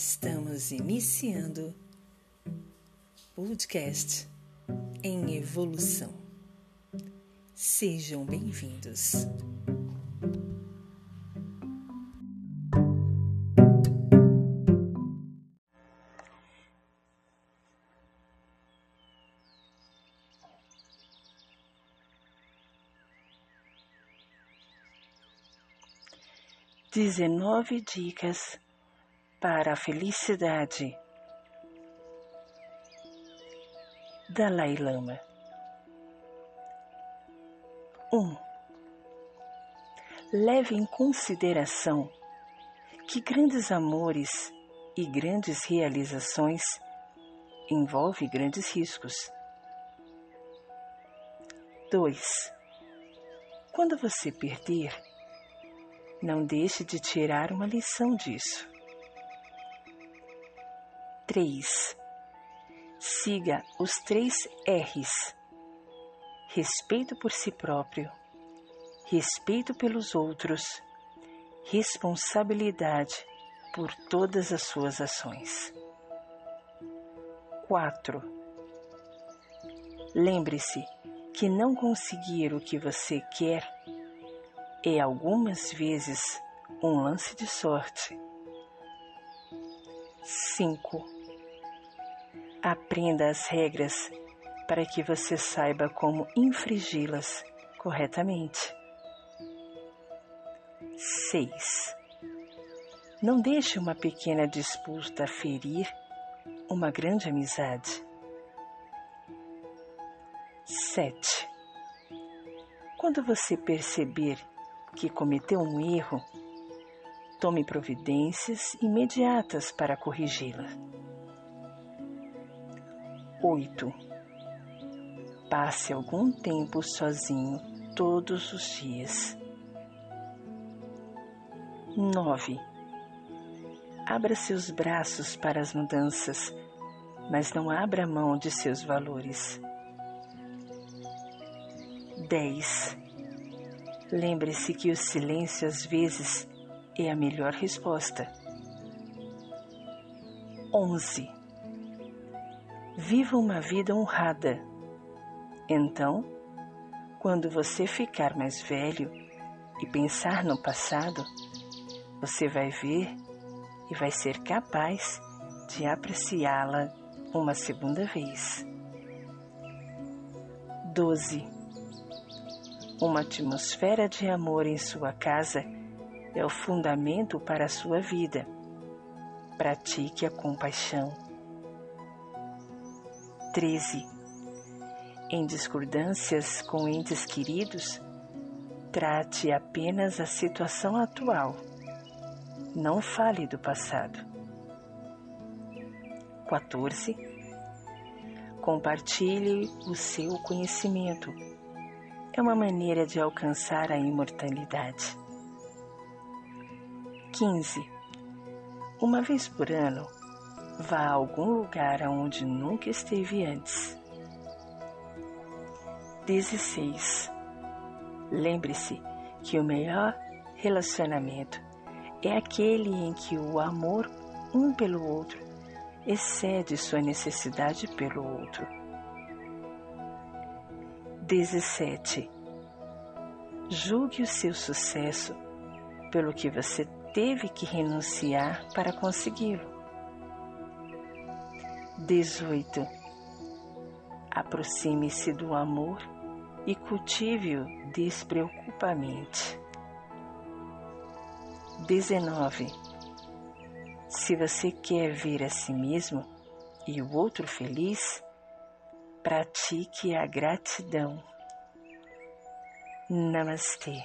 Estamos iniciando podcast em evolução. Sejam bem-vindos. Dezenove dicas para a felicidade. Dalai Lama 1. Um, leve em consideração que grandes amores e grandes realizações envolvem grandes riscos. 2. Quando você perder, não deixe de tirar uma lição disso. 3. Siga os três R's: respeito por si próprio, respeito pelos outros, responsabilidade por todas as suas ações. 4. Lembre-se que não conseguir o que você quer é algumas vezes um lance de sorte. 5 Aprenda as regras para que você saiba como infringi-las corretamente. 6. Não deixe uma pequena disputa ferir uma grande amizade. 7. Quando você perceber que cometeu um erro, tome providências imediatas para corrigi-la. 8. Passe algum tempo sozinho todos os dias. 9. Abra seus braços para as mudanças, mas não abra mão de seus valores. 10. Lembre-se que o silêncio às vezes é a melhor resposta. 11 Viva uma vida honrada. Então, quando você ficar mais velho e pensar no passado, você vai ver e vai ser capaz de apreciá-la uma segunda vez. 12. Uma atmosfera de amor em sua casa é o fundamento para a sua vida. Pratique a compaixão. 13. Em discordâncias com entes queridos, trate apenas a situação atual. Não fale do passado. 14. Compartilhe o seu conhecimento. É uma maneira de alcançar a imortalidade. 15. Uma vez por ano, Vá a algum lugar aonde nunca esteve antes. 16. Lembre-se que o melhor relacionamento é aquele em que o amor um pelo outro excede sua necessidade pelo outro. 17. Julgue o seu sucesso pelo que você teve que renunciar para consegui-lo. 18. Aproxime-se do amor e cultive-o despreocupadamente. 19. Se você quer ver a si mesmo e o outro feliz, pratique a gratidão. Namastê.